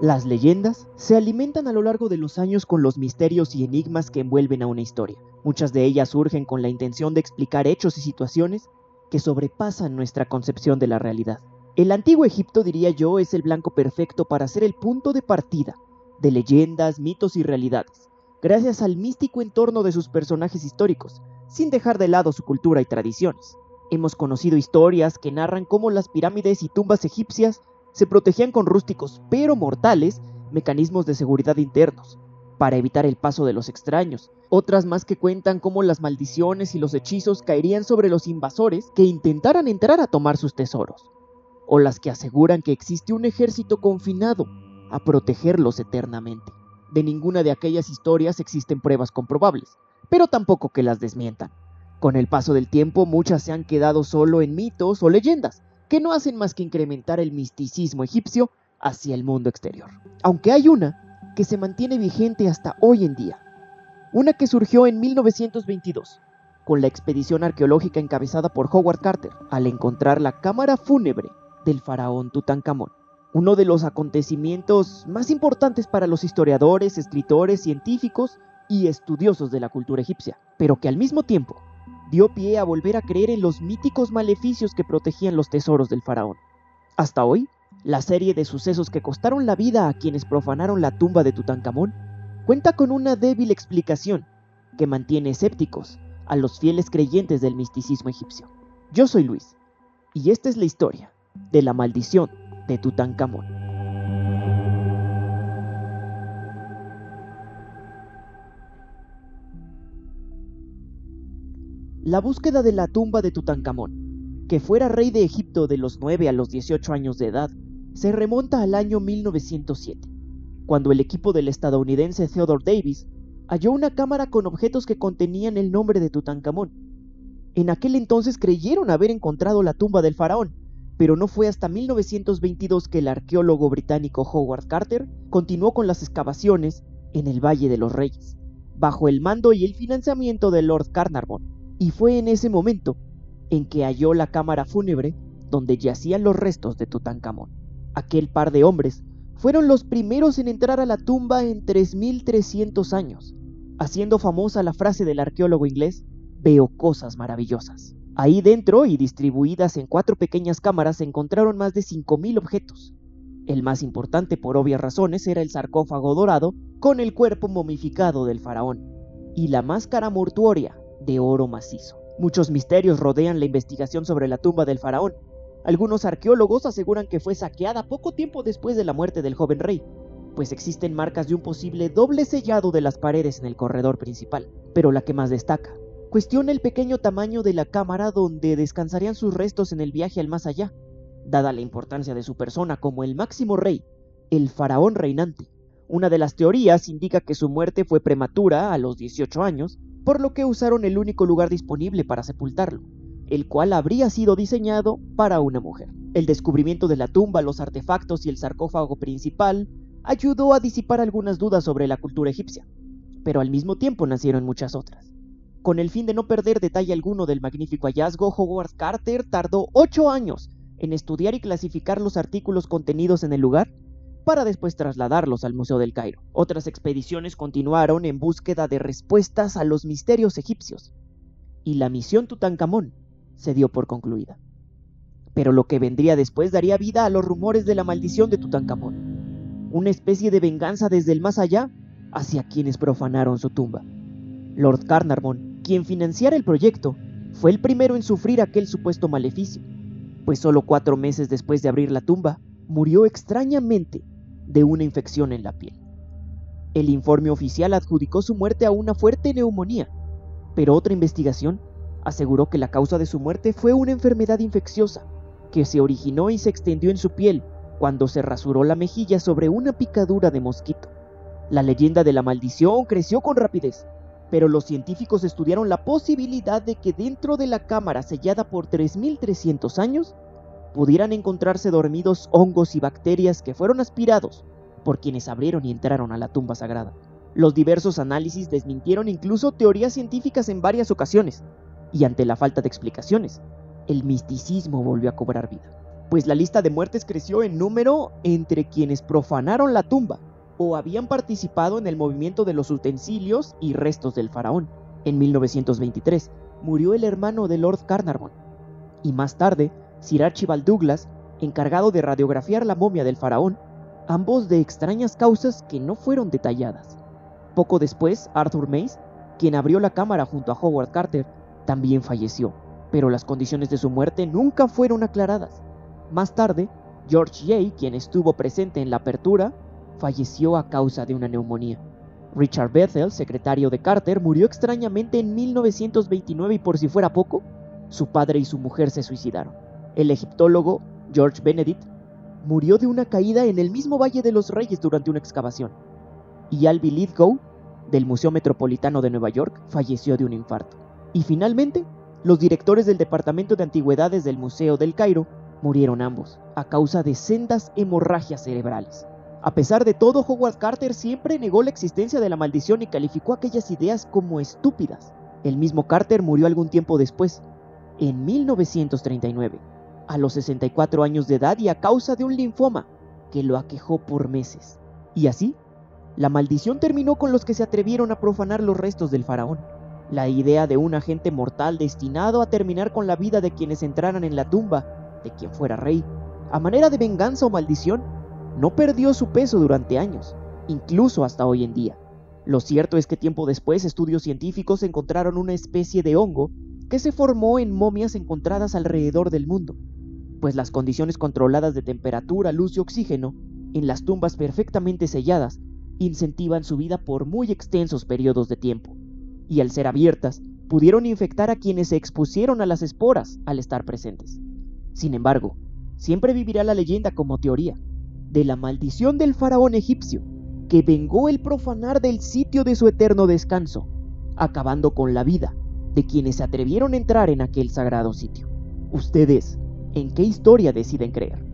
Las leyendas se alimentan a lo largo de los años con los misterios y enigmas que envuelven a una historia. Muchas de ellas surgen con la intención de explicar hechos y situaciones que sobrepasan nuestra concepción de la realidad. El antiguo Egipto, diría yo, es el blanco perfecto para ser el punto de partida de leyendas, mitos y realidades, gracias al místico entorno de sus personajes históricos, sin dejar de lado su cultura y tradiciones. Hemos conocido historias que narran cómo las pirámides y tumbas egipcias se protegían con rústicos pero mortales mecanismos de seguridad internos, para evitar el paso de los extraños. Otras más que cuentan cómo las maldiciones y los hechizos caerían sobre los invasores que intentaran entrar a tomar sus tesoros. O las que aseguran que existe un ejército confinado a protegerlos eternamente. De ninguna de aquellas historias existen pruebas comprobables, pero tampoco que las desmientan. Con el paso del tiempo muchas se han quedado solo en mitos o leyendas, que no hacen más que incrementar el misticismo egipcio hacia el mundo exterior. Aunque hay una que se mantiene vigente hasta hoy en día. Una que surgió en 1922, con la expedición arqueológica encabezada por Howard Carter, al encontrar la cámara fúnebre del faraón Tutankamón. Uno de los acontecimientos más importantes para los historiadores, escritores, científicos y estudiosos de la cultura egipcia, pero que al mismo tiempo dio pie a volver a creer en los míticos maleficios que protegían los tesoros del faraón. Hasta hoy, la serie de sucesos que costaron la vida a quienes profanaron la tumba de Tutankamón cuenta con una débil explicación que mantiene escépticos a los fieles creyentes del misticismo egipcio. Yo soy Luis, y esta es la historia de la maldición de Tutankamón. La búsqueda de la tumba de Tutankamón, que fuera rey de Egipto de los 9 a los 18 años de edad, se remonta al año 1907, cuando el equipo del estadounidense Theodore Davis halló una cámara con objetos que contenían el nombre de Tutankamón. En aquel entonces creyeron haber encontrado la tumba del faraón, pero no fue hasta 1922 que el arqueólogo británico Howard Carter continuó con las excavaciones en el Valle de los Reyes, bajo el mando y el financiamiento de Lord Carnarvon y fue en ese momento en que halló la cámara fúnebre donde yacían los restos de Tutankamón. Aquel par de hombres fueron los primeros en entrar a la tumba en 3300 años, haciendo famosa la frase del arqueólogo inglés, veo cosas maravillosas. Ahí dentro y distribuidas en cuatro pequeñas cámaras se encontraron más de 5.000 objetos. El más importante por obvias razones era el sarcófago dorado con el cuerpo momificado del faraón y la máscara mortuoria de oro macizo. Muchos misterios rodean la investigación sobre la tumba del faraón. Algunos arqueólogos aseguran que fue saqueada poco tiempo después de la muerte del joven rey, pues existen marcas de un posible doble sellado de las paredes en el corredor principal. Pero la que más destaca, cuestiona el pequeño tamaño de la cámara donde descansarían sus restos en el viaje al más allá, dada la importancia de su persona como el máximo rey, el faraón reinante. Una de las teorías indica que su muerte fue prematura a los 18 años, por lo que usaron el único lugar disponible para sepultarlo, el cual habría sido diseñado para una mujer. El descubrimiento de la tumba, los artefactos y el sarcófago principal ayudó a disipar algunas dudas sobre la cultura egipcia, pero al mismo tiempo nacieron muchas otras. Con el fin de no perder detalle alguno del magnífico hallazgo, Howard Carter tardó ocho años en estudiar y clasificar los artículos contenidos en el lugar para después trasladarlos al Museo del Cairo. Otras expediciones continuaron en búsqueda de respuestas a los misterios egipcios, y la misión Tutankamón se dio por concluida. Pero lo que vendría después daría vida a los rumores de la maldición de Tutankamón, una especie de venganza desde el más allá hacia quienes profanaron su tumba. Lord Carnarvon, quien financiara el proyecto, fue el primero en sufrir aquel supuesto maleficio, pues solo cuatro meses después de abrir la tumba, murió extrañamente de una infección en la piel. El informe oficial adjudicó su muerte a una fuerte neumonía, pero otra investigación aseguró que la causa de su muerte fue una enfermedad infecciosa que se originó y se extendió en su piel cuando se rasuró la mejilla sobre una picadura de mosquito. La leyenda de la maldición creció con rapidez, pero los científicos estudiaron la posibilidad de que dentro de la cámara sellada por 3.300 años pudieran encontrarse dormidos hongos y bacterias que fueron aspirados por quienes abrieron y entraron a la tumba sagrada. Los diversos análisis desmintieron incluso teorías científicas en varias ocasiones, y ante la falta de explicaciones, el misticismo volvió a cobrar vida. pues la lista de muertes creció en número entre quienes profanaron la tumba o habían participado en el movimiento de los utensilios y restos del faraón. En 1923 murió el hermano de Lord Carnarvon, y más tarde Sir Archibald Douglas, encargado de radiografiar la momia del faraón, ambos de extrañas causas que no fueron detalladas. Poco después, Arthur Mace, quien abrió la cámara junto a Howard Carter, también falleció, pero las condiciones de su muerte nunca fueron aclaradas. Más tarde, George Jay, quien estuvo presente en la apertura, falleció a causa de una neumonía. Richard Bethel, secretario de Carter, murió extrañamente en 1929 y por si fuera poco, su padre y su mujer se suicidaron. El egiptólogo George Benedict murió de una caída en el mismo Valle de los Reyes durante una excavación. Y Alby Lithgow, del Museo Metropolitano de Nueva York, falleció de un infarto. Y finalmente, los directores del Departamento de Antigüedades del Museo del Cairo murieron ambos, a causa de sendas hemorragias cerebrales. A pesar de todo, Howard Carter siempre negó la existencia de la maldición y calificó aquellas ideas como estúpidas. El mismo Carter murió algún tiempo después, en 1939, a los 64 años de edad y a causa de un linfoma que lo aquejó por meses. Y así, la maldición terminó con los que se atrevieron a profanar los restos del faraón. La idea de un agente mortal destinado a terminar con la vida de quienes entraran en la tumba de quien fuera rey, a manera de venganza o maldición, no perdió su peso durante años, incluso hasta hoy en día. Lo cierto es que tiempo después estudios científicos encontraron una especie de hongo que se formó en momias encontradas alrededor del mundo, pues las condiciones controladas de temperatura, luz y oxígeno en las tumbas perfectamente selladas incentivan su vida por muy extensos periodos de tiempo, y al ser abiertas, pudieron infectar a quienes se expusieron a las esporas al estar presentes. Sin embargo, siempre vivirá la leyenda como teoría de la maldición del faraón egipcio, que vengó el profanar del sitio de su eterno descanso, acabando con la vida de quienes se atrevieron a entrar en aquel sagrado sitio. Ustedes en qué historia deciden creer.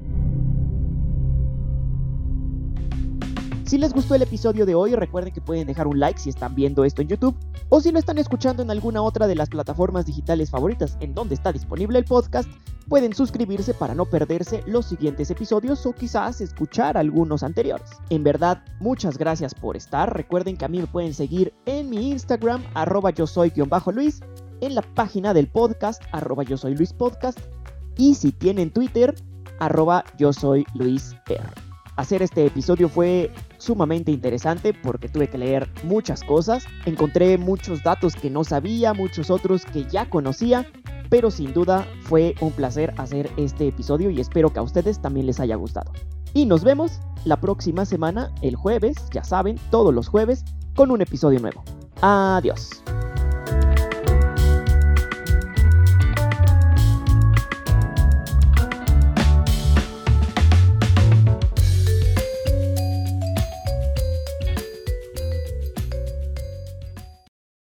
Si les gustó el episodio de hoy, recuerden que pueden dejar un like si están viendo esto en YouTube o si lo están escuchando en alguna otra de las plataformas digitales favoritas en donde está disponible el podcast, pueden suscribirse para no perderse los siguientes episodios o quizás escuchar algunos anteriores. En verdad, muchas gracias por estar. Recuerden que a mí me pueden seguir en mi Instagram, arroba yo soy-luis, en la página del podcast, arroba yo soy Luis Podcast, y si tienen Twitter, arroba yo soy Luis R. Hacer este episodio fue sumamente interesante porque tuve que leer muchas cosas, encontré muchos datos que no sabía, muchos otros que ya conocía, pero sin duda fue un placer hacer este episodio y espero que a ustedes también les haya gustado. Y nos vemos la próxima semana, el jueves, ya saben, todos los jueves, con un episodio nuevo. Adiós.